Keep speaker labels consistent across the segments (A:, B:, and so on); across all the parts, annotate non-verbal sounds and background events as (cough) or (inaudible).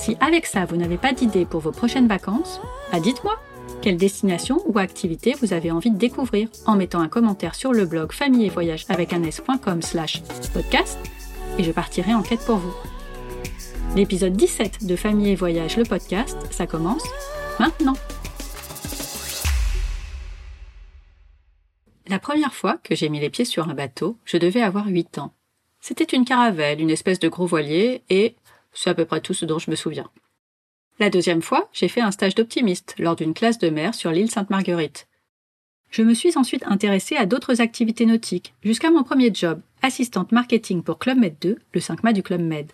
A: Si avec ça, vous n'avez pas d'idée pour vos prochaines vacances, bah dites-moi quelle destination ou activité vous avez envie de découvrir en mettant un commentaire sur le blog famille et voyage avec un s.com slash podcast et je partirai en quête pour vous. L'épisode 17 de Famille et Voyage, le podcast, ça commence maintenant. La première fois que j'ai mis les pieds sur un bateau, je devais avoir 8 ans. C'était une caravelle, une espèce de gros voilier, et c'est à peu près tout ce dont je me souviens. La deuxième fois, j'ai fait un stage d'optimiste lors d'une classe de mer sur l'île Sainte-Marguerite. Je me suis ensuite intéressée à d'autres activités nautiques, jusqu'à mon premier job, assistante marketing pour Club Med 2, le 5 mâts du Club Med.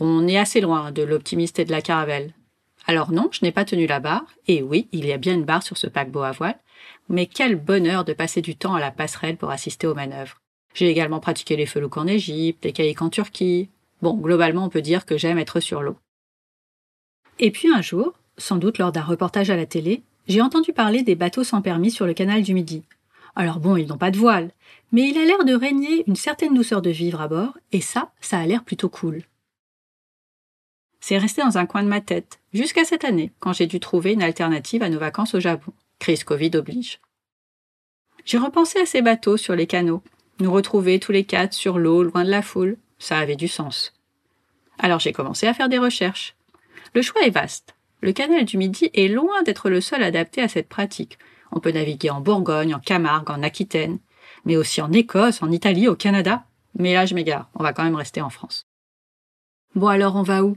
A: On est assez loin de l'optimiste et de la caravelle. Alors non, je n'ai pas tenu la barre, et oui, il y a bien une barre sur ce paquebot à voile, mais quel bonheur de passer du temps à la passerelle pour assister aux manœuvres. J'ai également pratiqué les felouks en Égypte, les caïques en Turquie, Bon, globalement, on peut dire que j'aime être sur l'eau. Et puis un jour, sans doute lors d'un reportage à la télé, j'ai entendu parler des bateaux sans permis sur le canal du Midi. Alors bon, ils n'ont pas de voile, mais il a l'air de régner une certaine douceur de vivre à bord, et ça, ça a l'air plutôt cool. C'est resté dans un coin de ma tête, jusqu'à cette année, quand j'ai dû trouver une alternative à nos vacances au Japon. Crise Covid oblige. J'ai repensé à ces bateaux sur les canaux, nous retrouver tous les quatre sur l'eau, loin de la foule, ça avait du sens. Alors j'ai commencé à faire des recherches. Le choix est vaste. Le canal du Midi est loin d'être le seul adapté à cette pratique. On peut naviguer en Bourgogne, en Camargue, en Aquitaine, mais aussi en Écosse, en Italie, au Canada. Mais là, je m'égare. On va quand même rester en France. Bon alors, on va où?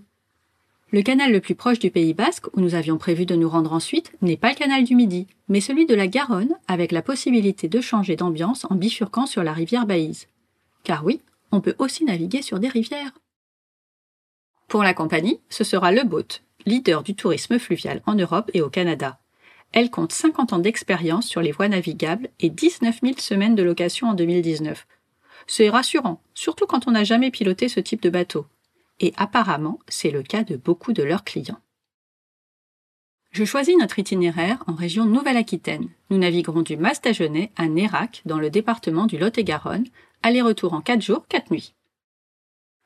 A: Le canal le plus proche du Pays Basque, où nous avions prévu de nous rendre ensuite, n'est pas le canal du Midi, mais celui de la Garonne, avec la possibilité de changer d'ambiance en bifurquant sur la rivière Baïse. Car oui, on peut aussi naviguer sur des rivières. Pour la compagnie, ce sera Le Boat, leader du tourisme fluvial en Europe et au Canada. Elle compte 50 ans d'expérience sur les voies navigables et 19 000 semaines de location en 2019. C'est rassurant, surtout quand on n'a jamais piloté ce type de bateau. Et apparemment, c'est le cas de beaucoup de leurs clients. Je choisis notre itinéraire en région Nouvelle-Aquitaine. Nous naviguerons du Mas-d'Agenais à Nérac, dans le département du Lot-et-Garonne, aller-retour en 4 jours, 4 nuits.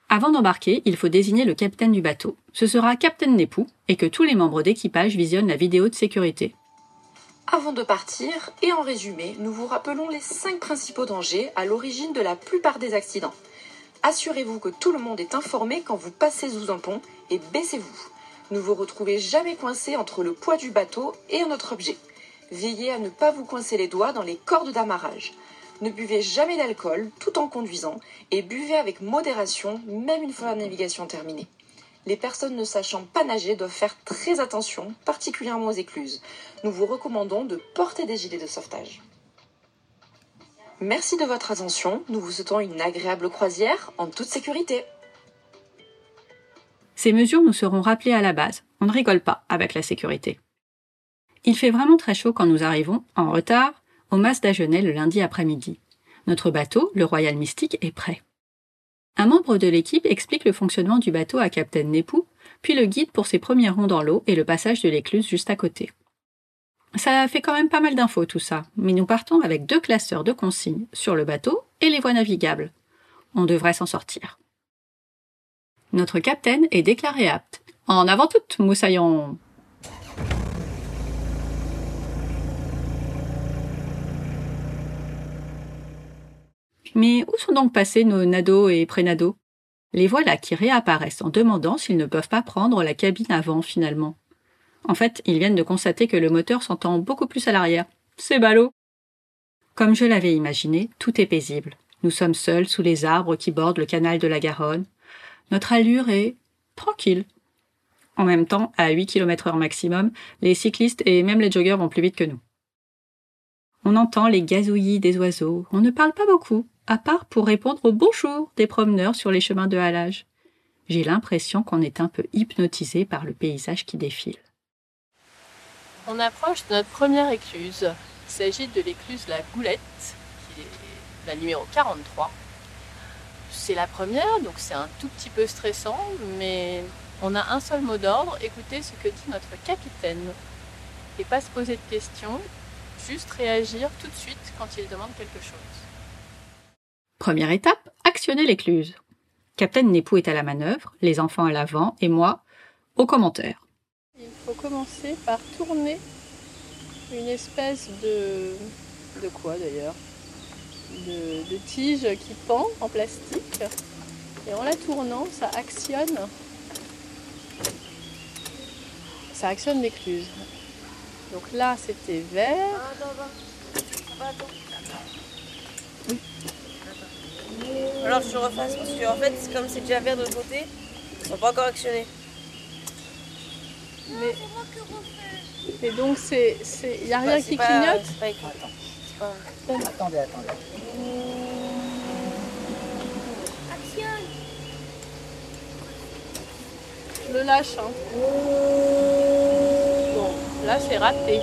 A: Avant d'embarquer, il faut désigner le capitaine du bateau. Ce sera Capitaine Népou et que tous les membres d'équipage visionnent la vidéo de sécurité.
B: Avant de partir, et en résumé, nous vous rappelons les 5 principaux dangers à l'origine de la plupart des accidents. Assurez-vous que tout le monde est informé quand vous passez sous un pont et baissez-vous. Ne vous retrouvez jamais coincé entre le poids du bateau et un autre objet. Veillez à ne pas vous coincer les doigts dans les cordes d'amarrage. Ne buvez jamais d'alcool tout en conduisant et buvez avec modération même une fois la navigation terminée. Les personnes ne sachant pas nager doivent faire très attention, particulièrement aux écluses. Nous vous recommandons de porter des gilets de sauvetage. Merci de votre attention. Nous vous souhaitons une agréable croisière en toute sécurité.
A: Ces mesures nous seront rappelées à la base. On ne rigole pas avec la sécurité. Il fait vraiment très chaud quand nous arrivons, en retard, au Mas d'Agenais le lundi après-midi. Notre bateau, le Royal Mystique, est prêt. Un membre de l'équipe explique le fonctionnement du bateau à Captain Nepou, puis le guide pour ses premiers ronds dans l'eau et le passage de l'écluse juste à côté. Ça fait quand même pas mal d'infos tout ça, mais nous partons avec deux classeurs de consignes sur le bateau et les voies navigables. On devrait s'en sortir. Notre capitaine est déclaré apte. En avant toute, moussaillon Mais où sont donc passés nos nados et prénados? Les voilà qui réapparaissent en demandant s'ils ne peuvent pas prendre la cabine avant finalement. En fait, ils viennent de constater que le moteur s'entend beaucoup plus à l'arrière. C'est ballot Comme je l'avais imaginé, tout est paisible. Nous sommes seuls sous les arbres qui bordent le canal de la Garonne. Notre allure est tranquille. En même temps, à 8 km heure maximum, les cyclistes et même les joggeurs vont plus vite que nous. On entend les gazouillis des oiseaux. On ne parle pas beaucoup à part pour répondre au bonjour des promeneurs sur les chemins de halage. J'ai l'impression qu'on est un peu hypnotisé par le paysage qui défile.
C: On approche de notre première écluse. Il s'agit de l'écluse La Goulette, qui est la numéro 43. C'est la première, donc c'est un tout petit peu stressant, mais on a un seul mot d'ordre, écoutez ce que dit notre capitaine. Et pas se poser de questions, juste réagir tout de suite quand il demande quelque chose.
A: Première étape, actionner l'écluse. Capitaine Nepou est à la manœuvre, les enfants à l'avant et moi aux commentaires.
C: Il faut commencer par tourner une espèce de. de quoi d'ailleurs? De, de tige qui pend en plastique. Et en la tournant, ça actionne. Ça actionne l'écluse. Donc là, c'était vert.
D: Alors je refasse parce que en fait, comme c'est déjà vert de l'autre côté, ils sont pas encore actionnés.
C: Mais, mais donc, c'est, il n'y a rien
D: Bah,
C: qui
D: pas-
C: clignote
D: c'est pas écrit. C'est pas-
E: Attendez, attendez.
C: Je le lâche. hein. Là, c'est raté.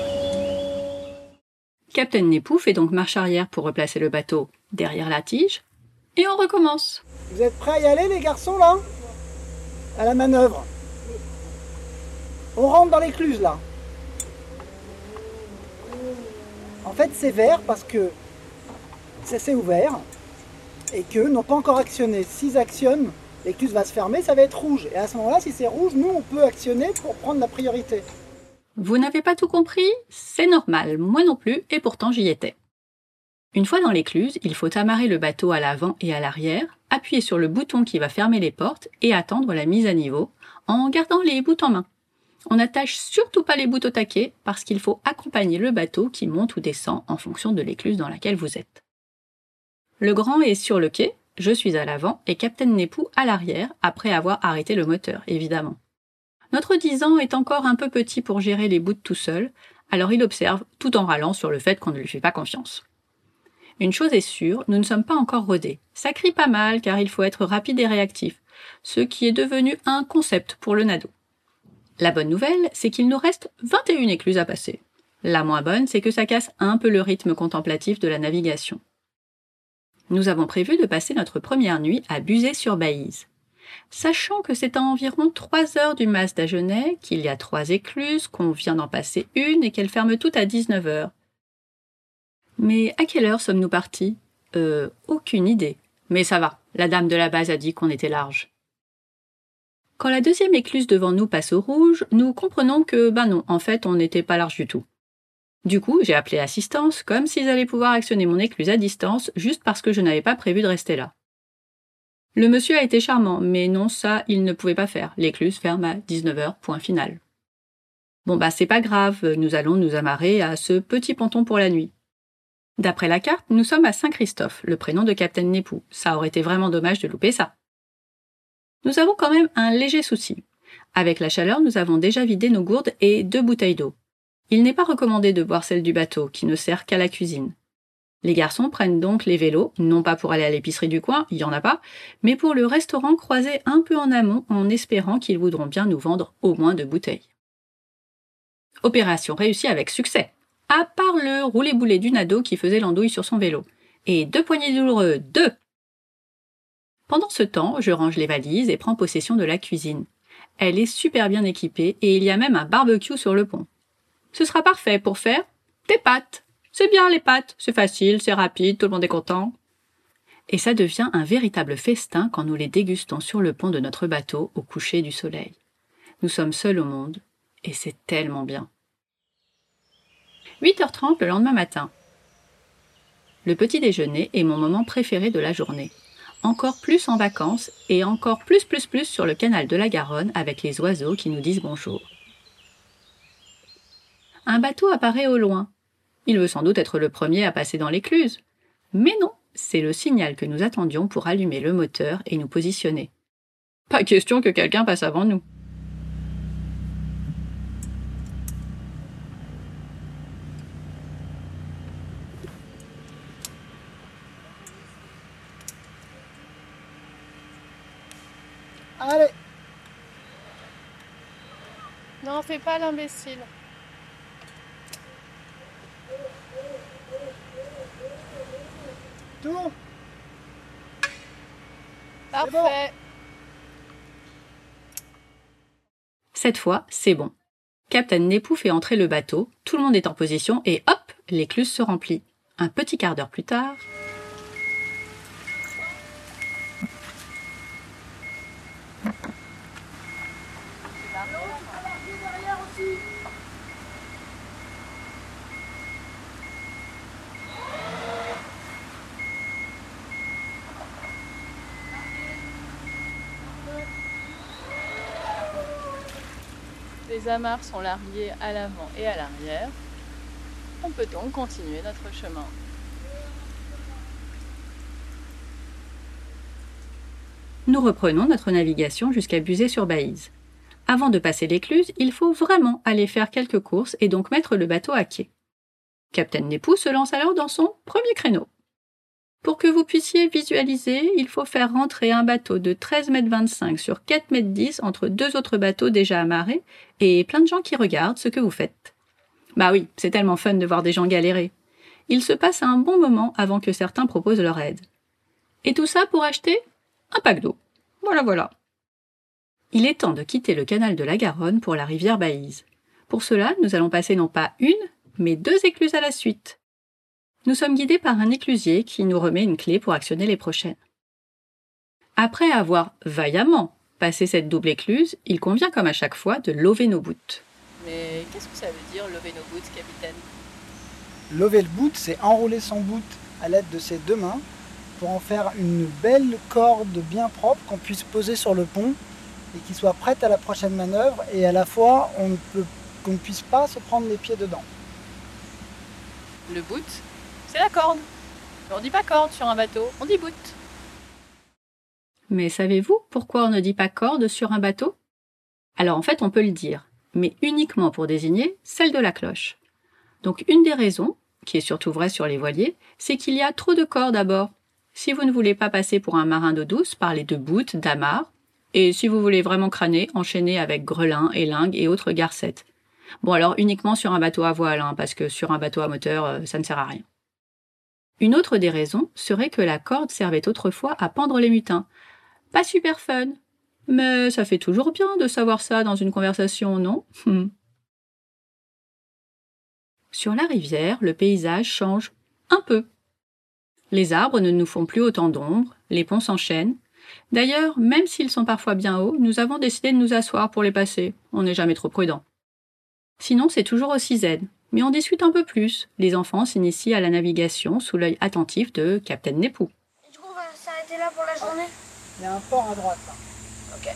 A: Capitaine Nepou fait donc marche arrière pour replacer le bateau derrière la tige et on recommence.
E: Vous êtes prêts à y aller, les garçons, là? À la manœuvre. On rentre dans l'écluse, là. En fait, c'est vert parce que ça s'est ouvert et qu'eux n'ont pas encore actionné. S'ils actionnent, l'écluse va se fermer, ça va être rouge. Et à ce moment-là, si c'est rouge, nous, on peut actionner pour prendre la priorité.
A: Vous n'avez pas tout compris? C'est normal, moi non plus, et pourtant j'y étais. Une fois dans l'écluse, il faut amarrer le bateau à l'avant et à l'arrière, appuyer sur le bouton qui va fermer les portes et attendre la mise à niveau en gardant les bouts en main. On n'attache surtout pas les bouts au taquet parce qu'il faut accompagner le bateau qui monte ou descend en fonction de l'écluse dans laquelle vous êtes. Le grand est sur le quai, je suis à l'avant et Capitaine Nepou à l'arrière après avoir arrêté le moteur, évidemment. Notre 10 ans est encore un peu petit pour gérer les bouts tout seul, alors il observe tout en râlant sur le fait qu'on ne lui fait pas confiance. Une chose est sûre, nous ne sommes pas encore rodés. Ça crie pas mal car il faut être rapide et réactif, ce qui est devenu un concept pour le nado. La bonne nouvelle, c'est qu'il nous reste 21 écluses à passer. La moins bonne, c'est que ça casse un peu le rythme contemplatif de la navigation. Nous avons prévu de passer notre première nuit à Buzet-sur-Baïse. Sachant que c'est à environ 3 heures du mas d'Agenais, qu'il y a trois écluses, qu'on vient d'en passer une et qu'elles ferment toutes à 19 heures. Mais à quelle heure sommes-nous partis? Euh, aucune idée. Mais ça va, la dame de la base a dit qu'on était large. Quand la deuxième écluse devant nous passe au rouge, nous comprenons que, ben non, en fait, on n'était pas large du tout. Du coup, j'ai appelé assistance, comme s'ils allaient pouvoir actionner mon écluse à distance, juste parce que je n'avais pas prévu de rester là. Le monsieur a été charmant, mais non, ça, il ne pouvait pas faire. L'écluse ferme à 19h, point final. Bon bah c'est pas grave, nous allons nous amarrer à ce petit ponton pour la nuit. D'après la carte, nous sommes à Saint-Christophe, le prénom de Capitaine Nepou. Ça aurait été vraiment dommage de louper ça. Nous avons quand même un léger souci. Avec la chaleur, nous avons déjà vidé nos gourdes et deux bouteilles d'eau. Il n'est pas recommandé de boire celle du bateau, qui ne sert qu'à la cuisine. Les garçons prennent donc les vélos, non pas pour aller à l'épicerie du coin, il y en a pas, mais pour le restaurant croisé un peu en amont en espérant qu'ils voudront bien nous vendre au moins deux bouteilles. Opération réussie avec succès, à part le roulé-boulé du nado qui faisait l'andouille sur son vélo. Et deux poignées douloureux, deux Pendant ce temps, je range les valises et prends possession de la cuisine. Elle est super bien équipée et il y a même un barbecue sur le pont. Ce sera parfait pour faire des pâtes. C'est bien les pâtes, c'est facile, c'est rapide, tout le monde est content. Et ça devient un véritable festin quand nous les dégustons sur le pont de notre bateau au coucher du soleil. Nous sommes seuls au monde, et c'est tellement bien. 8h30 le lendemain matin. Le petit déjeuner est mon moment préféré de la journée. Encore plus en vacances et encore plus plus plus sur le canal de la Garonne avec les oiseaux qui nous disent bonjour. Un bateau apparaît au loin. Il veut sans doute être le premier à passer dans l'écluse. Mais non, c'est le signal que nous attendions pour allumer le moteur et nous positionner. Pas question que quelqu'un passe avant nous.
E: Allez,
C: Non, fais pas l'imbécile. Parfait.
A: Cette fois, c'est bon. Captain Nepou fait entrer le bateau, tout le monde est en position et hop, l'écluse se remplit. Un petit quart d'heure plus tard,
C: Les amarres sont larguées à l'avant et à l'arrière. On peut donc continuer notre chemin.
A: nous reprenons notre navigation jusqu'à Buzet-sur-Baïse. Avant de passer l'écluse, il faut vraiment aller faire quelques courses et donc mettre le bateau à quai. Captain Nepou se lance alors dans son premier créneau. Pour que vous puissiez visualiser, il faut faire rentrer un bateau de 13,25 m sur 4,10 m entre deux autres bateaux déjà amarrés et plein de gens qui regardent ce que vous faites. Bah oui, c'est tellement fun de voir des gens galérer. Il se passe un bon moment avant que certains proposent leur aide. Et tout ça pour acheter un pack d'eau. Voilà, voilà. Il est temps de quitter le canal de la Garonne pour la rivière Baïse. Pour cela, nous allons passer non pas une, mais deux écluses à la suite. Nous sommes guidés par un éclusier qui nous remet une clé pour actionner les prochaines. Après avoir vaillamment passé cette double écluse, il convient comme à chaque fois de lever nos bouts.
C: Mais qu'est-ce que ça veut dire lever nos boots, capitaine?
E: Lever le bout, c'est enrouler son bout à l'aide de ses deux mains pour en faire une belle corde bien propre qu'on puisse poser sur le pont et qui soit prête à la prochaine manœuvre et à la fois on ne peut qu'on ne puisse pas se prendre les pieds dedans.
C: Le boot, c'est la corde. Mais on dit pas corde sur un bateau, on dit boot.
A: Mais savez-vous pourquoi on ne dit pas corde sur un bateau? Alors en fait, on peut le dire, mais uniquement pour désigner celle de la cloche. Donc une des raisons, qui est surtout vraie sur les voiliers, c'est qu'il y a trop de cordes à bord. Si vous ne voulez pas passer pour un marin d'eau douce, parlez de bout, d'amarre. Et si vous voulez vraiment crâner, enchaînez avec grelin, élingue et autres garcettes. Bon alors uniquement sur un bateau à voile, hein, parce que sur un bateau à moteur, euh, ça ne sert à rien. Une autre des raisons serait que la corde servait autrefois à pendre les mutins. Pas super fun, mais ça fait toujours bien de savoir ça dans une conversation, non? Sur la rivière, le paysage change un peu. Les arbres ne nous font plus autant d'ombre, les ponts s'enchaînent. D'ailleurs, même s'ils sont parfois bien hauts, nous avons décidé de nous asseoir pour les passer. On n'est jamais trop prudent. Sinon, c'est toujours aussi zen. Mais on discute un peu plus. Les enfants s'initient à la navigation sous l'œil attentif de Captain Nepou.
F: Du coup, on va s'arrêter là pour la journée?
E: Il y a un port à droite. là.
F: Ok.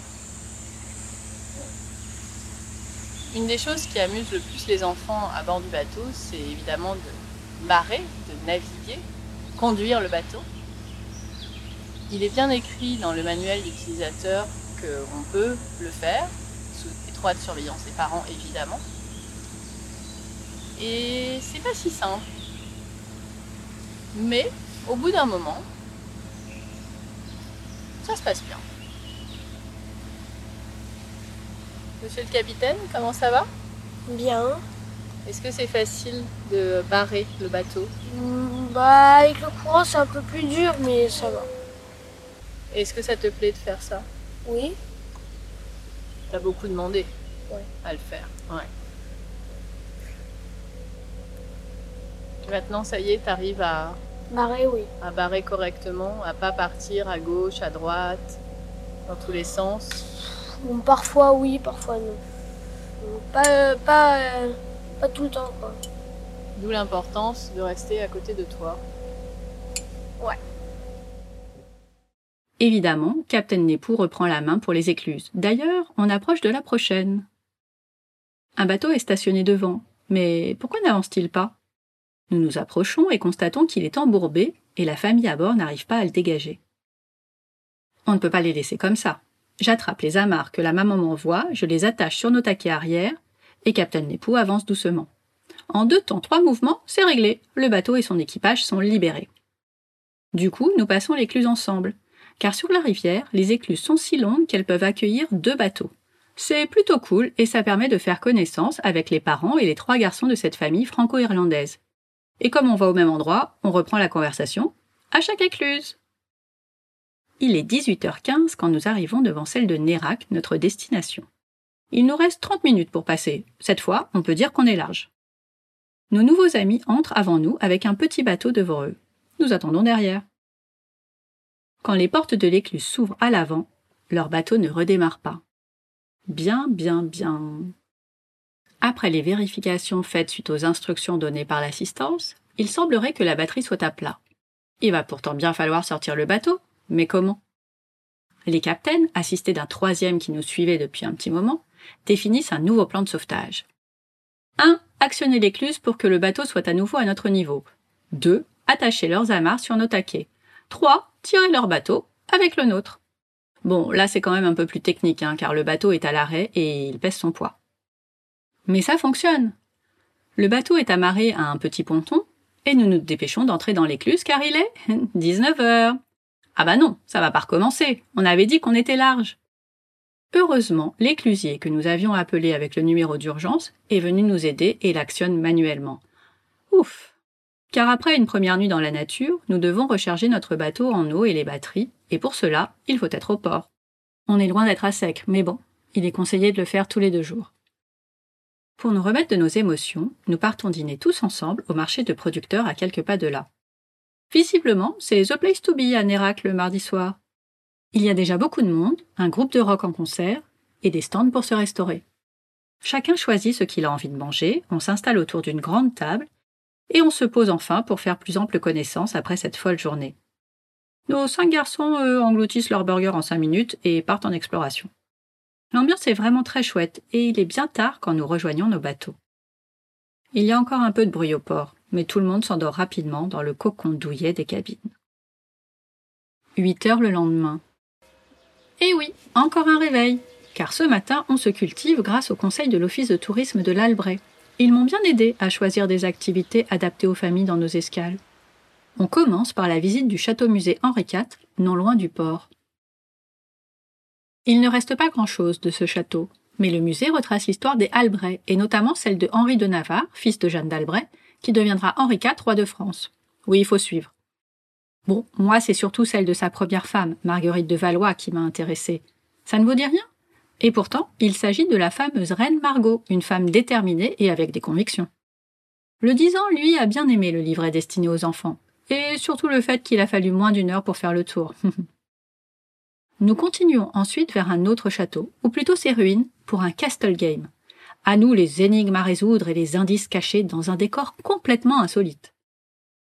C: Une des choses qui amuse le plus les enfants à bord du bateau, c'est évidemment de barrer, de naviguer, conduire le bateau. Il est bien écrit dans le manuel d'utilisateur qu'on peut le faire, sous étroite surveillance des parents évidemment. Et c'est pas si simple. Mais au bout d'un moment, ça se passe bien. Monsieur le capitaine, comment ça va?
F: Bien.
C: Est-ce que c'est facile de barrer le bateau?
F: Mm, Bah, avec le courant, c'est un peu plus dur, mais ça va.
C: Est-ce que ça te plaît de faire ça?
F: Oui
C: T'as beaucoup demandé
F: Ouais.
C: à le faire. Ouais. Maintenant, ça y est, t'arrives à,
F: Marée, oui.
C: à barrer correctement, à pas partir à gauche, à droite, dans tous les sens.
F: Bon, parfois, oui, parfois, non. Pas, pas, euh, pas tout le temps, quoi.
C: D'où l'importance de rester à côté de toi.
A: Évidemment, Captain Nepou reprend la main pour les écluses. D'ailleurs, on approche de la prochaine. Un bateau est stationné devant. Mais pourquoi n'avance-t-il pas? Nous nous approchons et constatons qu'il est embourbé et la famille à bord n'arrive pas à le dégager. On ne peut pas les laisser comme ça. J'attrape les amarres que la maman m'envoie, je les attache sur nos taquets arrière et Captain Nepou avance doucement. En deux temps, trois mouvements, c'est réglé. Le bateau et son équipage sont libérés. Du coup, nous passons l'écluse ensemble car sur la rivière, les écluses sont si longues qu'elles peuvent accueillir deux bateaux. C'est plutôt cool et ça permet de faire connaissance avec les parents et les trois garçons de cette famille franco-irlandaise. Et comme on va au même endroit, on reprend la conversation à chaque écluse. Il est 18h15 quand nous arrivons devant celle de Nérac, notre destination. Il nous reste 30 minutes pour passer. Cette fois, on peut dire qu'on est large. Nos nouveaux amis entrent avant nous avec un petit bateau devant eux. Nous attendons derrière. Quand les portes de l'écluse s'ouvrent à l'avant, leur bateau ne redémarre pas. Bien, bien, bien. Après les vérifications faites suite aux instructions données par l'assistance, il semblerait que la batterie soit à plat. Il va pourtant bien falloir sortir le bateau, mais comment? Les capitaines, assistés d'un troisième qui nous suivait depuis un petit moment, définissent un nouveau plan de sauvetage. 1. Actionner l'écluse pour que le bateau soit à nouveau à notre niveau. 2. Attacher leurs amarres sur nos taquets. 3. Tirer leur bateau avec le nôtre. Bon, là c'est quand même un peu plus technique, hein, car le bateau est à l'arrêt et il pèse son poids. Mais ça fonctionne. Le bateau est amarré à un petit ponton, et nous nous dépêchons d'entrer dans l'écluse car il est (laughs) 19 heures. Ah bah non, ça va pas recommencer. On avait dit qu'on était large. Heureusement, l'éclusier que nous avions appelé avec le numéro d'urgence est venu nous aider et l'actionne manuellement. Ouf. Car après une première nuit dans la nature, nous devons recharger notre bateau en eau et les batteries, et pour cela, il faut être au port. On est loin d'être à sec, mais bon, il est conseillé de le faire tous les deux jours. Pour nous remettre de nos émotions, nous partons dîner tous ensemble au marché de producteurs à quelques pas de là. Visiblement, c'est The Place to Be à Nérac le mardi soir. Il y a déjà beaucoup de monde, un groupe de rock en concert et des stands pour se restaurer. Chacun choisit ce qu'il a envie de manger, on s'installe autour d'une grande table et on se pose enfin pour faire plus ample connaissance après cette folle journée. Nos cinq garçons, eux, engloutissent leur burger en cinq minutes et partent en exploration. L'ambiance est vraiment très chouette et il est bien tard quand nous rejoignons nos bateaux. Il y a encore un peu de bruit au port, mais tout le monde s'endort rapidement dans le cocon douillet des cabines. 8 heures le lendemain. Eh oui, encore un réveil, car ce matin on se cultive grâce au conseil de l'Office de tourisme de l'Albret. Ils m'ont bien aidé à choisir des activités adaptées aux familles dans nos escales. On commence par la visite du château-musée Henri IV, non loin du port. Il ne reste pas grand-chose de ce château, mais le musée retrace l'histoire des Albret, et notamment celle de Henri de Navarre, fils de Jeanne d'Albret, qui deviendra Henri IV, roi de France. Oui, il faut suivre. Bon, moi, c'est surtout celle de sa première femme, Marguerite de Valois, qui m'a intéressée. Ça ne vous dit rien? Et pourtant, il s'agit de la fameuse reine Margot, une femme déterminée et avec des convictions. Le dix ans, lui, a bien aimé le livret destiné aux enfants, et surtout le fait qu'il a fallu moins d'une heure pour faire le tour. (laughs) Nous continuons ensuite vers un autre château, ou plutôt ses ruines, pour un castle game. À nous les énigmes à résoudre et les indices cachés dans un décor complètement insolite.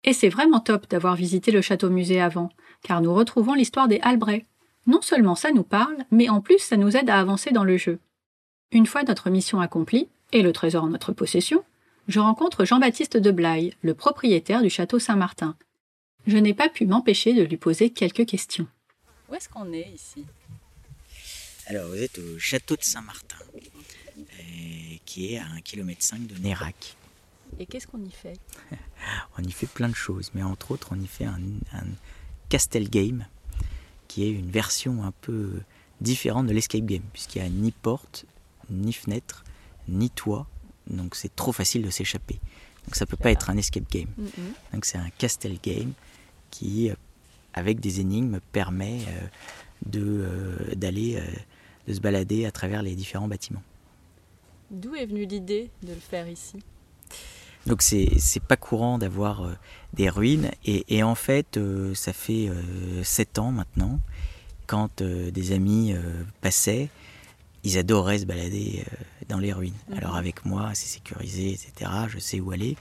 A: Et c'est vraiment top d'avoir visité le château musée avant, car nous retrouvons l'histoire des Albret. Non seulement ça nous parle, mais en plus ça nous aide à avancer dans le jeu. Une fois notre mission accomplie, et le trésor en notre possession, je rencontre Jean-Baptiste de Blaye, le propriétaire du château Saint-Martin. Je n'ai pas pu m'empêcher de lui poser quelques questions.
C: Où est-ce qu'on est ici?
G: Alors, vous êtes au château de Saint-Martin, euh, qui est à 1,5 km de Nérac.
C: Et qu'est-ce qu'on y fait? (laughs)
G: On y fait plein de choses, mais entre autres, on y fait un, un Castle Game, qui est une version un peu différente de l'escape game, puisqu'il n'y a ni porte, ni fenêtre, ni toit, donc c'est trop facile de s'échapper. Donc ça peut pas être un escape game. Donc c'est un Castle Game qui, avec des énigmes, permet euh, de euh, d'aller euh, de se balader à travers les différents bâtiments.
C: D'où est venue l'idée de le faire ici?
G: Donc c'est c'est pas courant d'avoir euh, des ruines et, et en fait euh, ça fait euh, sept ans maintenant quand des amis passaient ils adoraient se balader dans les ruines.
C: Mhm.
G: Alors avec moi c'est sécurisé etc. Je sais où aller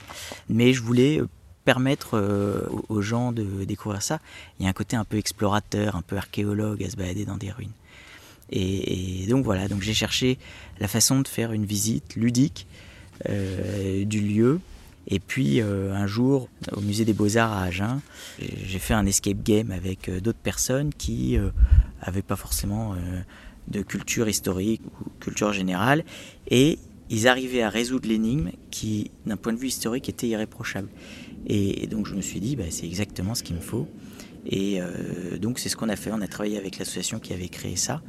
G: mais je voulais permettre euh, aux- gens de découvrir ça. Il y a un côté un peu explorateur, un peu archéologue à se balader dans des ruines. Et, donc voilà, donc j'ai cherché la façon de faire une visite ludique euh, du lieu. Et puis euh, un jour, au musée des Beaux-Arts à Agen, j'ai fait un escape game avec d'autres personnes qui euh, avaient pas forcément de culture historique ou culture générale. Et ils arrivaient à résoudre l'énigme qui, d'un point de vue historique, était irréprochable. Et, donc je me suis dit, bah, c'est exactement ce qu'il me faut. Et euh, donc c'est ce qu'on a fait. On a travaillé avec l'association qui avait créé ça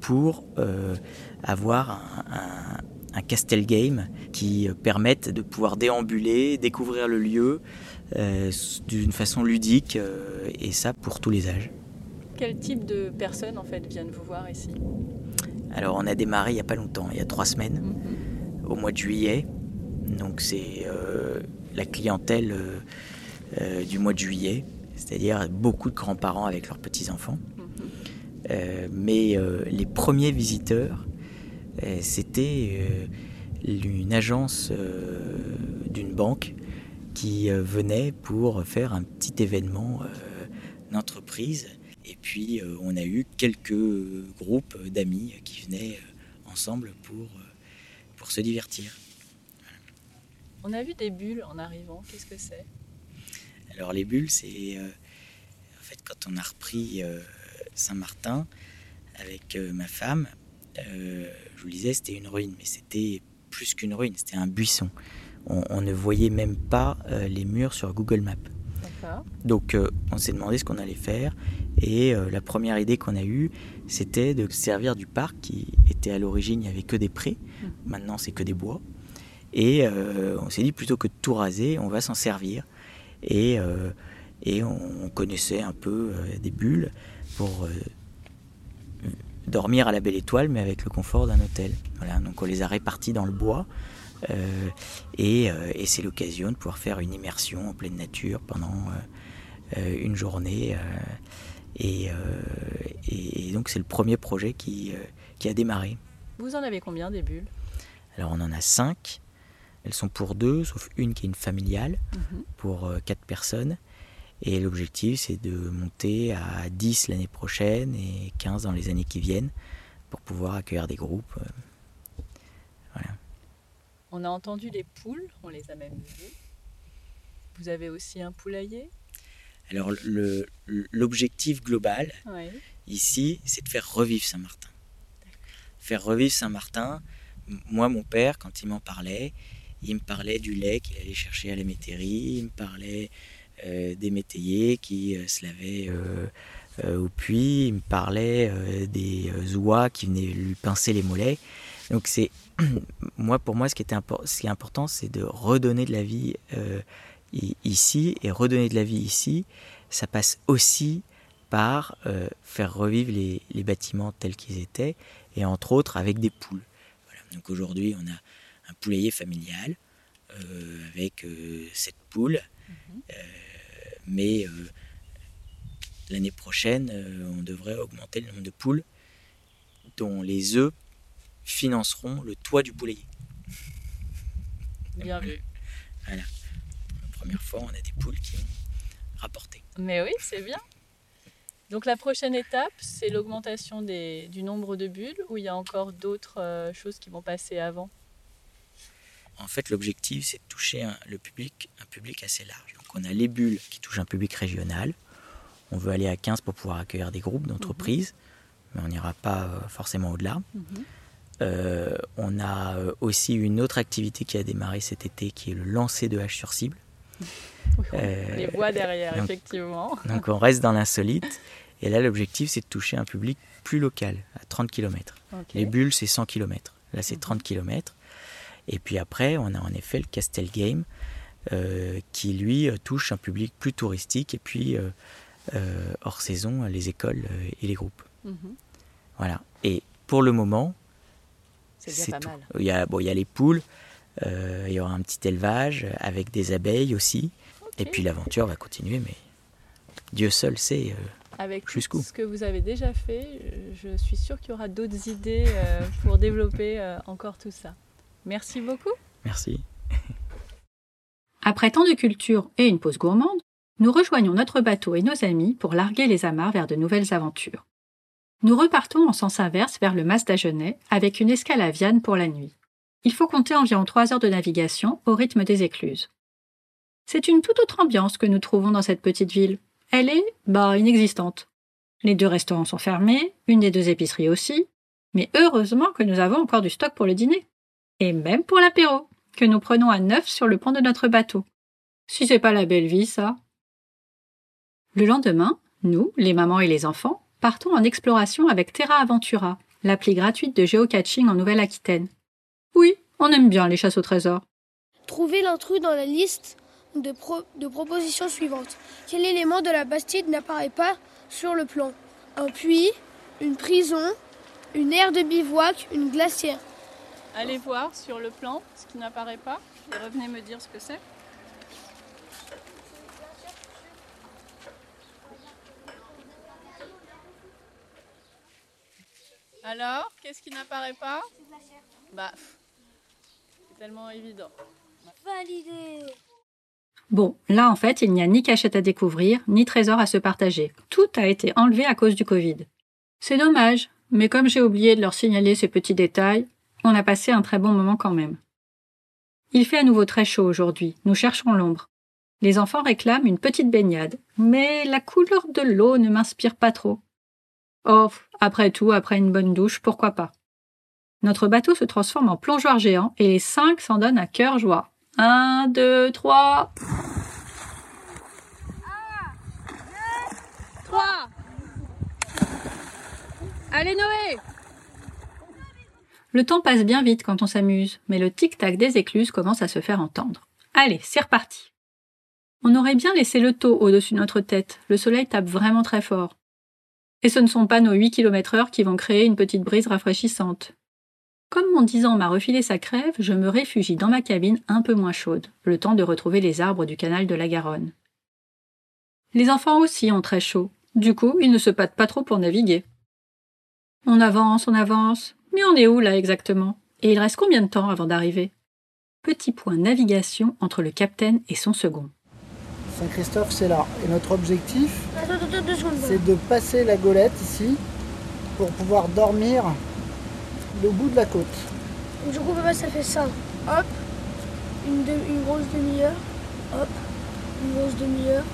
G: pour euh, avoir un- un- game qui permettent de pouvoir déambuler, découvrir le lieu d'une façon ludique et ça pour tous les âges.
C: Quel type de personnes en fait viennent vous voir ici?
G: Alors on a démarré il n'y a pas longtemps, il y a trois semaines, mhm. au mois de juillet. Donc c'est la clientèle du mois de juillet c'est-à-dire beaucoup de grands-parents avec leurs petits-enfants. Euh, mais euh, les premiers visiteurs, euh, c'était une agence d'une banque qui venait pour faire un petit événement d'entreprise. Et puis on a eu quelques groupes d'amis qui venaient ensemble pour, pour se divertir.
C: On a vu des bulles en arrivant, qu'est-ce que c'est?
G: Alors les bulles, c'est euh, en fait quand on a repris euh, Saint-Martin avec euh, ma femme, je vous le disais, c'était une ruine, mais c'était plus qu'une ruine, c'était un buisson. On, ne voyait même pas les murs sur Google Maps. Donc on s'est demandé ce qu'on allait faire et la première idée qu'on a eue, c'était de servir du parc qui était à l'origine, il n'y avait que des prés, mmh. maintenant c'est que des bois. Et on s'est dit plutôt que de tout raser, on va s'en servir et, euh, et on, connaissait un peu euh, des bulles pour euh, dormir à la belle étoile, mais avec le confort d'un hôtel. Voilà, donc on les a répartis dans le bois. et, et c'est l'occasion de pouvoir faire une immersion en pleine nature pendant une journée. Et, et, donc c'est le premier projet qui, qui, a démarré.
C: Vous en avez combien des bulles?
G: Alors on en a cinq. Elles sont pour deux, sauf une qui est une familiale, mhm. pour euh, quatre personnes. Et l'objectif, c'est de monter à 10 l'année prochaine et 15 dans les années qui viennent pour pouvoir accueillir des groupes. Euh, voilà.
C: On a entendu les poules, on les a même vues. Vous avez aussi un poulailler?
G: Alors, l'objectif global, ici, c'est de faire revivre Saint-Martin. Faire revivre Saint-Martin. Moi, mon père, quand il m'en parlait, il me parlait du lait qu'il allait chercher à la métairie, il me parlait euh, des métayers qui euh, se lavaient euh, au puits, il me parlait des oies qui venaient lui pincer les mollets. Donc c'est (clears throat) moi pour moi ce qui était ce qui est important c'est de redonner de la vie ici et redonner de la vie ici ça passe aussi par faire revivre les, bâtiments tels qu'ils étaient et entre autres avec des poules. Donc aujourd'hui on a un poulailler familial euh, avec euh, cette poule. Mhm. Euh, mais l'année prochaine, on devrait augmenter le nombre de poules dont les œufs financeront le toit du poulailler.
C: Bien vu.
G: Voilà. La première fois, on a des poules qui ont rapporté.
C: Mais oui, c'est bien. Donc la prochaine étape, c'est l'augmentation du nombre de bulles ou il y a encore d'autres choses qui vont passer avant?
G: En fait, l'objectif, c'est de toucher un, le public, un public assez large. Donc, on a les bulles qui touchent un public régional. On veut aller à 15 pour pouvoir accueillir des groupes d'entreprises, mais on n'ira pas euh, forcément au-delà. Mhm. Euh, on a euh, aussi une autre activité qui a démarré cet été, qui est le lancer de hache sur cible. (laughs)
C: les voix derrière, effectivement.
G: Donc on reste dans l'insolite. Et là, l'objectif, c'est de toucher un public plus local, à 30 km. Les bulles, c'est 100 km. Là, c'est 30 mhm. km. Et puis après, on a en effet le Castel Game, euh, qui lui euh, touche un public plus touristique et puis euh, hors saison les écoles et les groupes. Mhm. Voilà. Et pour le moment,
C: c'est mal.
G: Il y a, bon, il y a les poules, il y aura un petit élevage avec des abeilles aussi. Et puis l'aventure va continuer, mais Dieu seul sait
C: avec jusqu'où. Ce que vous avez déjà fait, je suis sûre qu'il y aura d'autres idées pour développer encore tout ça. Merci beaucoup.
G: Merci.
A: Après tant de culture et une pause gourmande, nous rejoignons notre bateau et nos amis pour larguer les amarres vers de nouvelles aventures. Nous repartons en sens inverse vers le Mas d'Agenais avec une escale à Vienne pour la nuit. Il faut compter environ trois heures de navigation au rythme des écluses. C'est une toute autre ambiance que nous trouvons dans cette petite ville. Elle est, bah, inexistante. Les deux restaurants sont fermés, une des deux épiceries aussi, mais heureusement que nous avons encore du stock pour le dîner et même pour l'apéro, que nous prenons à neuf sur le pont de notre bateau. Si c'est pas la belle vie, ça. Le lendemain, nous, les mamans et les enfants, partons en exploration avec Terra Aventura, l'appli gratuite de géocaching en Nouvelle-Aquitaine. Oui, On aime bien les chasses au trésor.
F: Trouvez l'intrus dans la liste de, pro- de propositions suivantes. Quel élément de la Bastide n'apparaît pas sur le plan? Un puits, une prison, une aire de bivouac, une glacière.
C: Allez voir sur le plan ce qui n'apparaît pas et revenez me dire ce que c'est. Alors, qu'est-ce qui n'apparaît pas? Bah, c'est tellement évident.
F: Validé.
A: Bon, là en fait, il n'y a ni cachette à découvrir, ni trésor à se partager. Tout a été enlevé à cause du Covid. C'est dommage, mais comme j'ai oublié de leur signaler ces petits détails, on a passé un très bon moment quand même. Il fait à nouveau très chaud aujourd'hui, nous cherchons l'ombre. Les enfants réclament une petite baignade, mais la couleur de l'eau ne m'inspire pas trop. Oh, après tout, après une bonne douche, pourquoi pas? Notre bateau se transforme en plongeoir géant et les cinq s'en donnent à cœur joie. Un, deux, trois. Trois. Allez Noé Le temps passe bien vite quand on s'amuse, mais le tic-tac des écluses commence à se faire entendre. Allez, c'est reparti. On aurait bien laissé le taux au-dessus de notre tête, le soleil tape vraiment très fort. Et ce ne sont pas nos 8 km heure qui vont créer une petite brise rafraîchissante. Comme mon 10 ans m'a refilé sa crève, je me réfugie dans ma cabine un peu moins chaude, le temps de retrouver les arbres du canal de la Garonne. Les enfants aussi ont très chaud. Du coup, ils ne se pâtent pas trop pour naviguer. On avance, on avance. Mais on est où là exactement? Et il reste combien de temps avant d'arriver? Petit point navigation entre le capitaine et son second.
E: Saint-Christophe, c'est là. Et notre objectif, c'est de passer la golette ici pour pouvoir dormir le bout de la côte.
F: Du coup, papa, ça fait ça. Hop, une, de- une grosse demi-heure. Hop, une grosse demi-heure.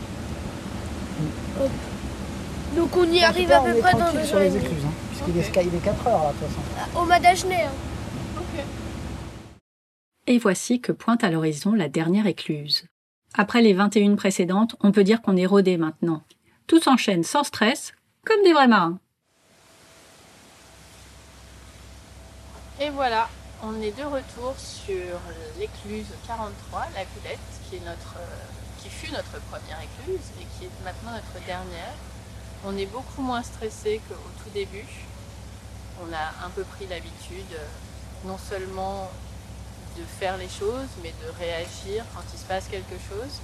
F: Hop. Donc on y arrive à peu près dans deux
E: sur les écluses, hein, puisqu'il est, il est 4 heures là, de toute façon.
F: Au Madajné. Hein.
A: Et voici que pointe à l'horizon la dernière écluse. Après les 21 précédentes, on peut dire qu'on est rodé maintenant. Tout s'enchaîne sans stress, comme des vrais marins.
C: Et voilà, on est de retour sur l'écluse 43, la Goulette, qui, est notre, euh, qui fut notre première écluse et qui est maintenant notre dernière. On est beaucoup moins stressé qu'au tout début. On a un peu pris l'habitude euh, non seulement de faire les choses, mais de réagir quand il se passe quelque chose.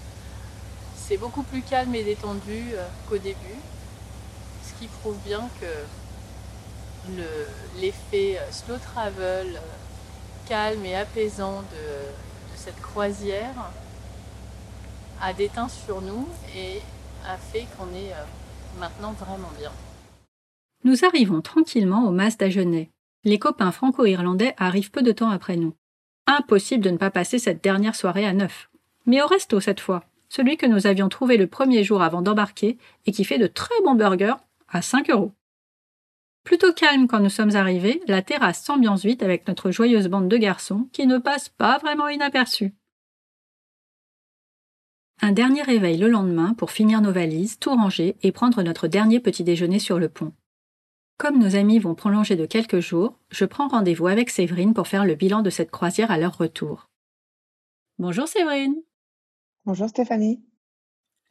C: C'est beaucoup plus calme et détendu euh, qu'au début, ce qui prouve bien que le- l'effet euh, slow travel calme et apaisant de, cette croisière a déteint sur nous et a fait qu'on est
A: Nous arrivons tranquillement au mas d'Agenais. Les copains franco-irlandais arrivent peu de temps après nous. Impossible de ne pas passer cette dernière soirée à neuf. Mais au resto cette fois, celui que nous avions trouvé le premier jour avant d'embarquer et qui fait de très bons burgers à 5 euros. Plutôt calme quand nous sommes arrivés, la terrasse s'ambiance vite avec notre joyeuse bande de garçons qui ne passe pas vraiment inaperçus. Un dernier réveil le lendemain pour finir nos valises, tout ranger et prendre notre dernier petit déjeuner sur le pont. Comme nos amis vont prolonger de quelques jours, je prends rendez-vous avec Séverine pour faire le bilan de cette croisière à leur retour. Bonjour Séverine.
H: Bonjour Stéphanie.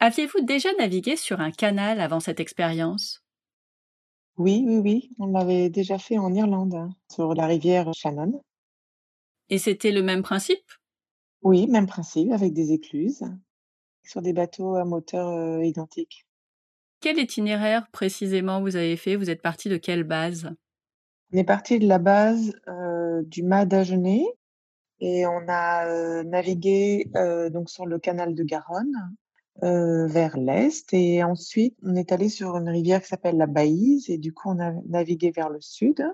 A: Aviez-vous déjà navigué sur un canal avant cette expérience?
H: Oui, oui, oui, on l'avait déjà fait en Irlande, hein, sur la rivière Shannon.
A: Et c'était le même principe?
H: Oui, même principe, avec des écluses, sur des bateaux à moteur euh, identique.
A: Quel itinéraire précisément vous avez fait? Vous êtes parti de quelle base?
H: On est parti de la base euh, du mât d'Agenais et on a euh, navigué donc sur le canal de Garonne vers l'est et ensuite on est allé sur une rivière qui s'appelle la Baïse et du coup on a navigué vers le sud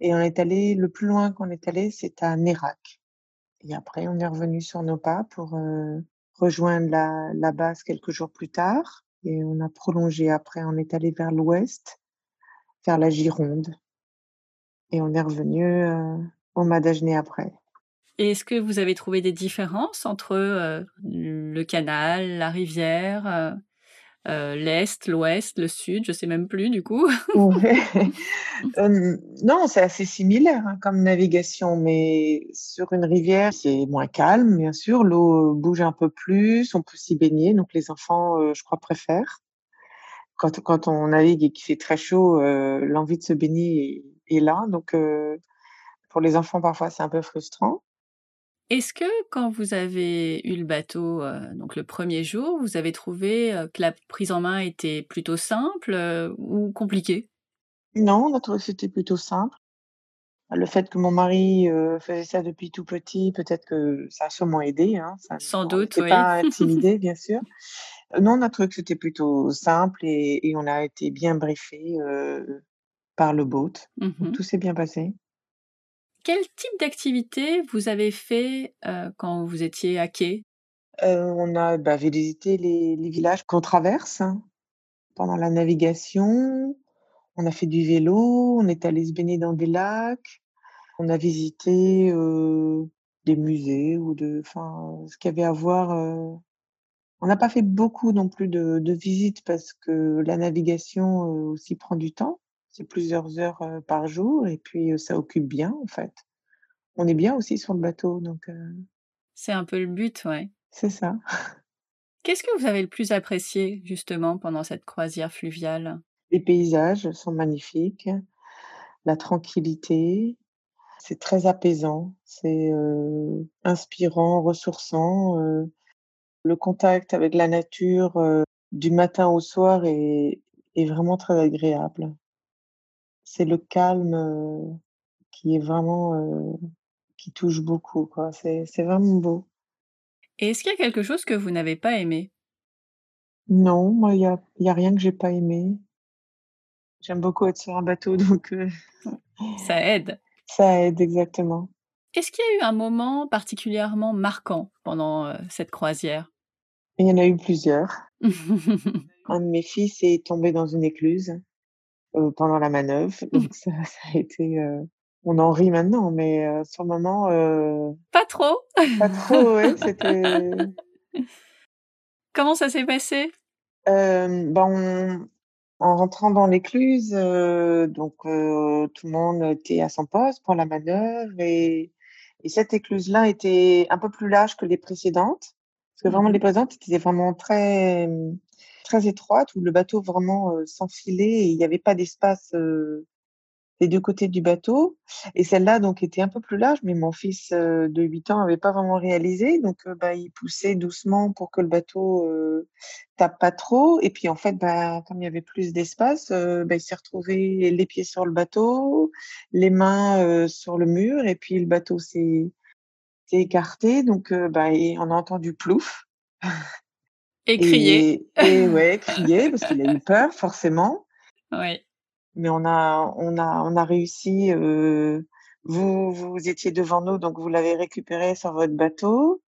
H: et on est allé le plus loin qu'on est allé c'est à Nérac. Et après on est revenu sur nos pas pour rejoindre la, la base quelques jours plus tard et on a prolongé après on est allé vers l'ouest vers la Gironde et on est revenu euh, au Madagenet après.
A: Est-ce que vous avez trouvé des différences entre euh, le canal, la rivière, euh,
C: euh, l'est, l'ouest, le sud, je sais même plus du coup. (laughs)
H: Euh, non, c'est assez similaire hein, comme navigation, mais sur une rivière, c'est moins calme, bien sûr. L'eau bouge un peu plus, on peut s'y baigner, donc les enfants, euh, je crois, préfèrent. Quand, quand on navigue et qu'il fait très chaud, euh, l'envie de se baigner est, est là. Donc, euh, pour les enfants, parfois, c'est un peu frustrant.
C: Est-ce que quand vous avez eu le bateau, euh, donc le premier jour, vous avez trouvé euh, que la prise en main était plutôt simple euh, ou compliquée?
H: Non, on a trouvé que c'était plutôt simple. Le fait que mon mari faisait ça depuis tout petit, peut-être que ça a sûrement aidé. Hein, ça,
C: Sans
H: on
C: doute, oui.
H: pas (laughs) intimidé, bien sûr. Non, on a trouvé que c'était plutôt simple et, et on a été bien briefé par le boat.
C: Mhm.
H: tout s'est bien passé.
C: Quel type d'activité vous avez fait euh, quand vous étiez à quai?
H: Euh, on a bah, visité les, villages qu'on traverse hein, pendant la navigation. On a fait du vélo, on est allé se baigner dans des lacs. On a visité euh, des musées ou de, ce qu'il y avait à voir. On n'a pas fait beaucoup non plus de, visites parce que la navigation aussi prend du temps. C'est plusieurs heures euh, par jour et puis euh, ça occupe bien en fait. On est bien aussi sur le bateau, donc euh,
C: C'est un peu le but, ouais.
H: c'est ça.
C: Qu'est-ce que vous avez le plus apprécié justement pendant cette croisière fluviale?
H: Les paysages sont magnifiques, la tranquillité, c'est très apaisant, c'est inspirant, ressourçant. le contact avec la nature du matin au soir est, est vraiment très agréable. C'est le calme qui est vraiment qui touche beaucoup, quoi. C'est c'est vraiment beau.
C: Et est-ce qu'il y a quelque chose que vous n'avez pas aimé?
H: Non, moi, il y a, y a rien que j'ai pas aimé. J'aime beaucoup être sur un bateau, (laughs) donc euh,
C: Ça aide.
H: ça aide exactement.
C: Est-ce qu'il y a eu un moment particulièrement marquant pendant euh, cette croisière?
H: Il y en a eu plusieurs. (laughs) Un de mes fils est tombé dans une écluse euh, pendant la manœuvre, donc ça, ça a été. euh, on en rit maintenant, mais euh, sur le moment, euh,
C: Pas trop
H: pas trop. Ouais, c'était. (laughs)
C: Comment ça s'est passé?
H: Ben, on- en rentrant dans l'écluse, donc tout le monde était à son poste pour la manœuvre et, et cette écluse-là était un peu plus large que les précédentes, parce que vraiment
C: Mhm.
H: les précédentes étaient vraiment très très étroites où le bateau vraiment s'enfilait et il n'y avait pas d'espace des deux côtés du bateau. Et celle-là donc était un peu plus large, mais mon fils de 8 ans n'avait pas vraiment réalisé, donc bah, il poussait doucement pour que le bateau euh, tape pas trop. Et puis en fait, bah, comme il y avait plus d'espace, bah, il s'est retrouvé les pieds sur le bateau, les mains sur le mur, et puis le bateau s'est écarté. Donc bah, et on a entendu plouf. (laughs)
C: Et crier.
H: Et, et (laughs) ouais, crier parce qu'il a eu peur forcément.
C: Oui.
H: Mais on a, on a, on a réussi. euh, vous, vous étiez devant nous, donc vous l'avez récupéré sur votre bateau.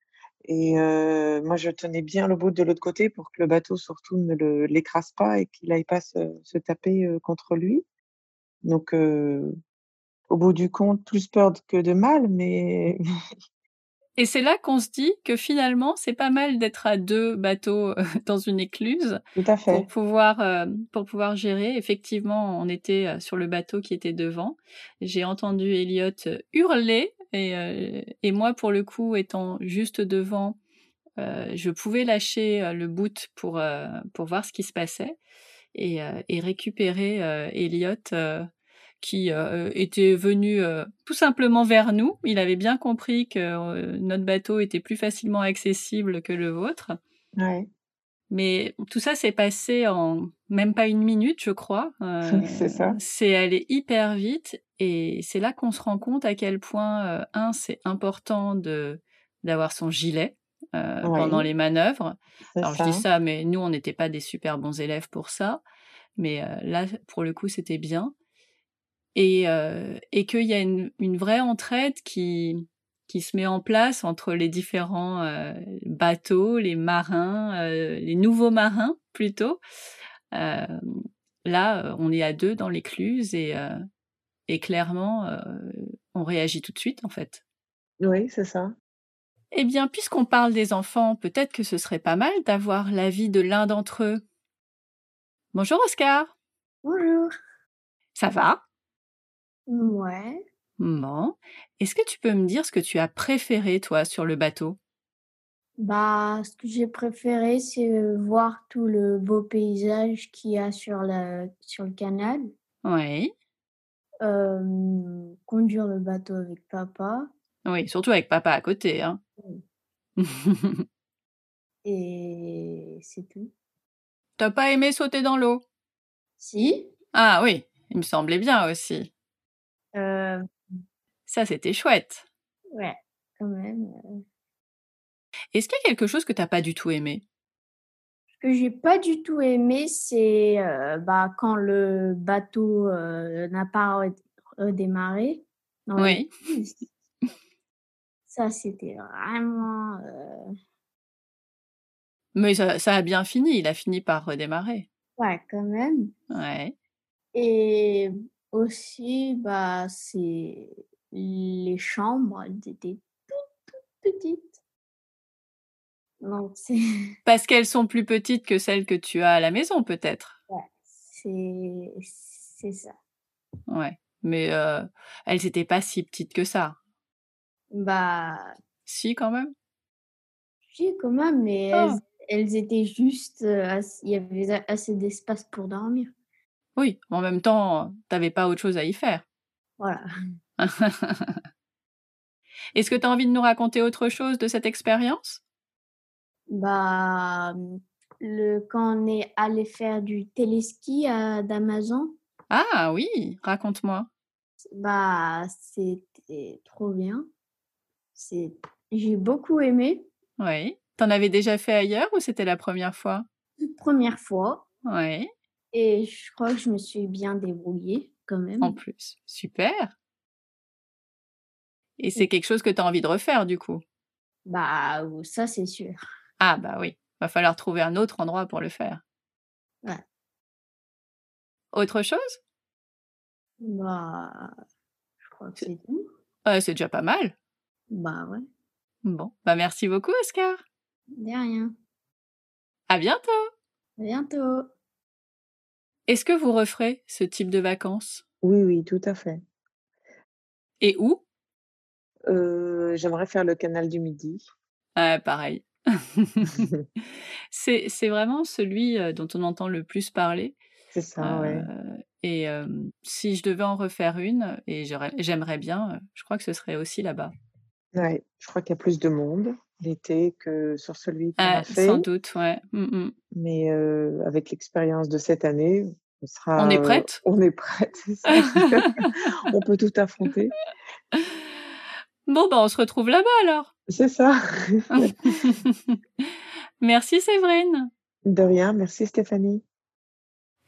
H: Et euh, moi, je tenais bien le bout de l'autre côté pour que le bateau surtout ne l'écrase pas et qu'il n'aille pas se, se taper euh, contre lui. Donc, euh, au bout du compte, plus peur que de mal, mais (laughs)
C: Et c'est là qu'on se dit que finalement, c'est pas mal d'être à deux bateaux euh, (laughs) dans une écluse
H: tout à fait.
C: pour pouvoir, euh, pour pouvoir gérer. Effectivement, on était euh, sur le bateau qui était devant. J'ai entendu Elliot hurler et, euh, et moi, pour le coup, étant juste devant, euh, je pouvais lâcher le boot pour, euh, pour voir ce qui se passait et, euh, et récupérer euh, Elliot euh, qui euh, était venu euh, tout simplement vers nous. Il avait bien compris que euh, notre bateau était plus facilement accessible que le vôtre.
H: Ouais,
C: Mais tout ça s'est passé en même pas une minute, je crois. (laughs)
H: C'est ça.
C: C'est allé hyper vite et c'est là qu'on se rend compte à quel point, un, c'est important de d'avoir son gilet
H: Ouais.
C: pendant les manœuvres. Alors je dis ça, mais nous, on n'était pas des super bons élèves pour ça. Mais là, pour le coup, c'était bien. Et, euh, et qu'il y a une, une vraie entraide qui, qui se met en place entre les différents euh, bateaux, les marins, euh, les nouveaux marins plutôt. Là, on est à deux dans l'écluse et, et clairement, on réagit tout de suite en fait.
H: Oui, c'est ça.
C: Eh bien, puisqu'on parle des enfants, peut-être que ce serait pas mal d'avoir l'avis de l'un d'entre eux.
A: Bonjour Oscar.
F: Bonjour.
A: Ça va?
F: Ouais.
A: Bon. Est-ce que tu peux me dire ce que tu as préféré, toi, sur le bateau?
F: Bah, ce que j'ai préféré, c'est euh, voir tout le beau paysage qu'il y a sur le, sur le canal,
A: Oui.
F: euh, conduire le bateau avec papa
A: Oui, surtout avec papa à côté. Hein. (laughs)
F: et c'est tout.
A: T'as pas aimé sauter dans l'eau?
F: Si,
A: Ah oui, il me semblait bien aussi.
F: Euh,
A: Ça, c'était chouette.
F: ouais, quand même. euh.
A: Est-ce qu'il y a quelque chose que t'as pas du tout aimé?
F: Ce que j'ai pas du tout aimé, c'est euh, bah, quand le bateau euh, n'a pas re- redémarré. dans
A: Oui. (laughs)
F: Ça, c'était vraiment. euh,
A: Mais ça, ça a bien fini, il a fini par redémarrer.
F: Ouais, quand même.
A: Ouais.
F: Et aussi, bah, c'est les chambres, elles étaient toutes, toutes petites. Donc, c'est (laughs)
A: Parce qu'elles sont plus petites que celles que tu as à la maison, peut-être.
F: ouais, c'est c'est ça.
A: Ouais. Mais euh, elles étaient pas si petites que ça.
F: Bah,
A: Si, quand même.
F: si, quand même, mais
A: Ah.
F: elles, elles étaient juste. euh, Il y avait assez d'espace pour dormir.
A: Oui, en même temps, t'avais pas autre chose à y faire.
F: Voilà. (laughs)
A: Est-ce que tu as envie de nous raconter autre chose de cette expérience?
F: Bah, le, quand on est allé faire du téléski à d'Amazon,
A: Ah oui, raconte-moi.
F: bah, c'était trop bien. C'est, j'ai beaucoup aimé.
A: Oui. T'en avais déjà fait ailleurs ou c'était la première fois?
F: Première fois.
A: Oui,
F: Et je crois que je me suis bien débrouillée quand même.
A: en plus. Super. Et c'est quelque chose que tu as envie de refaire du coup?
F: Bah, ça, c'est sûr.
A: Ah bah oui, va falloir trouver un autre endroit pour le faire.
F: Ouais.
A: Autre chose?
F: Bah, je crois que c'est tout.
A: Euh, C'est déjà pas mal.
F: Bah, ouais.
A: Bon, bah merci beaucoup Oscar.
F: De rien.
A: À bientôt.
F: À bientôt.
A: Est-ce que vous referez ce type de vacances?
H: Oui, oui, tout à fait.
A: Et où?
H: Euh, j'aimerais faire le canal du Midi.
A: Ah, pareil. (laughs) (laughs) c'est c'est vraiment celui euh, dont on entend le plus parler.
H: C'est ça, ouais.
A: Euh, et euh, si je devais en refaire une, et j'aimerais bien, je crois que ce serait aussi là-bas.
H: Ouais, je crois qu'il y a plus de monde l'été que sur celui qu'on
A: Ah,
H: a fait.
A: sans doute, ouais. Mm, mm.
H: Mais euh, avec l'expérience de cette année, on sera.
A: On est
H: euh,
A: prête?
H: On est prête, c'est ça. (laughs) on peut tout affronter.
A: Bon, bah, on se retrouve là-bas alors.
H: C'est ça. (laughs)
A: Merci Séverine.
H: De rien, merci Stéphanie.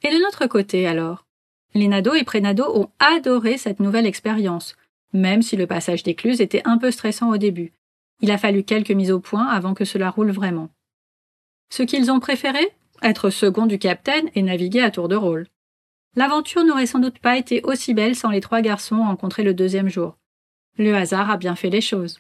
A: Et de notre côté alors? Les nados et prénados ont adoré cette nouvelle expérience, même si le passage d'écluse était un peu stressant au début. Il a fallu quelques mises au point avant que cela roule vraiment. Ce qu'ils ont préféré? Être second du capitaine et naviguer à tour de rôle. L'aventure n'aurait sans doute pas été aussi belle sans les trois garçons rencontrés le deuxième jour. Le hasard a bien fait les choses.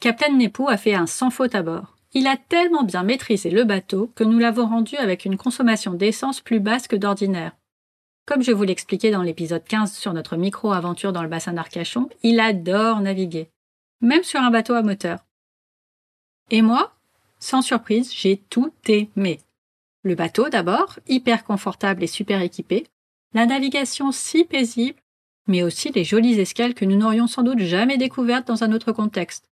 A: Captain Nepou a fait un sans faute à bord. Il a tellement bien maîtrisé le bateau que nous l'avons rendu avec une consommation d'essence plus basse que d'ordinaire. Comme je vous l'expliquais dans l'épisode 15 sur notre micro-aventure dans le bassin d'Arcachon, il adore naviguer, même sur un bateau à moteur. Et moi, sans surprise, j'ai tout aimé. Le bateau d'abord, hyper confortable et super équipé, la navigation si paisible, mais aussi les jolies escales que nous n'aurions sans doute jamais découvertes dans un autre contexte.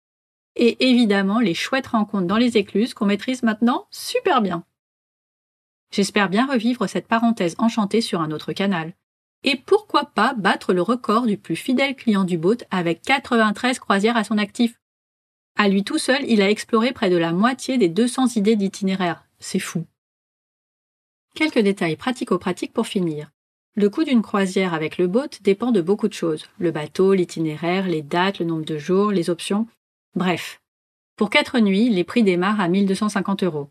A: Et évidemment les chouettes rencontres dans les écluses qu'on maîtrise maintenant super bien. J'espère bien revivre cette parenthèse enchantée sur un autre canal. Et pourquoi pas battre le record du plus fidèle client du boat avec 93 croisières à son actif? À lui tout seul, il a exploré près de la moitié des 200 idées d'itinéraire. C'est fou. Quelques détails pratico-pratiques pour finir. Le coût d'une croisière avec le boat dépend de beaucoup de choses. Le bateau, l'itinéraire, les dates, le nombre de jours, les options. Bref. Pour quatre nuits, les prix démarrent à 1250 euros.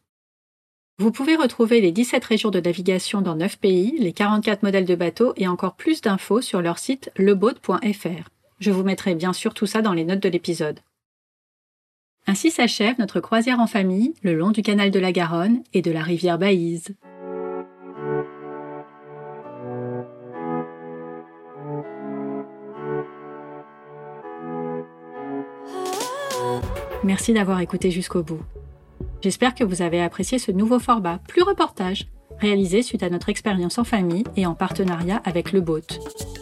A: Vous pouvez retrouver les 17 régions de navigation dans 9 pays, les 44 modèles de bateaux et encore plus d'infos sur leur site leboat.fr. Je vous mettrai bien sûr tout ça dans les notes de l'épisode. Ainsi s'achève notre croisière en famille le long du canal de la Garonne et de la rivière Baïse. Merci d'avoir écouté jusqu'au bout. J'espère que vous avez apprécié ce nouveau format, plus reportage, réalisé suite à notre expérience en famille et en partenariat avec le BOAT.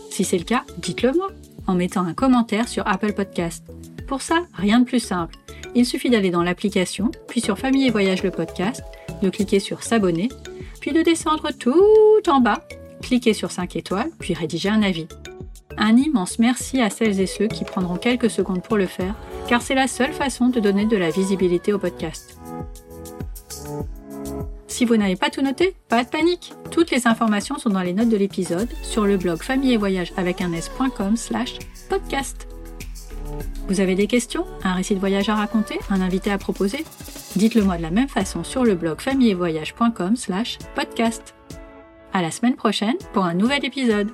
A: Si c'est le cas, dites-le moi en mettant un commentaire sur Apple Podcast. Pour ça, rien de plus simple. Il suffit d'aller dans l'application, puis sur Famille et Voyage le podcast, de cliquer sur S'abonner, puis de descendre tout en bas, cliquer sur 5 étoiles, puis rédiger un avis. Un immense merci à celles et ceux qui prendront quelques secondes pour le faire, car c'est la seule façon de donner de la visibilité au podcast. Si vous n'avez pas tout noté, pas de panique. Toutes les informations sont dans les notes de l'épisode sur le blog famille et voyage avec un s.com slash podcast. Vous avez des questions Un récit de voyage à raconter Un invité à proposer? Dites-le moi de la même façon sur le blog famillevoyage.com slash podcast. À la semaine prochaine pour un nouvel épisode.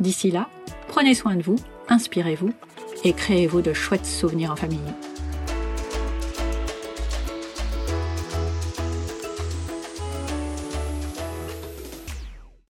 A: D'ici là, prenez soin de vous, inspirez-vous et créez-vous de chouettes souvenirs en famille.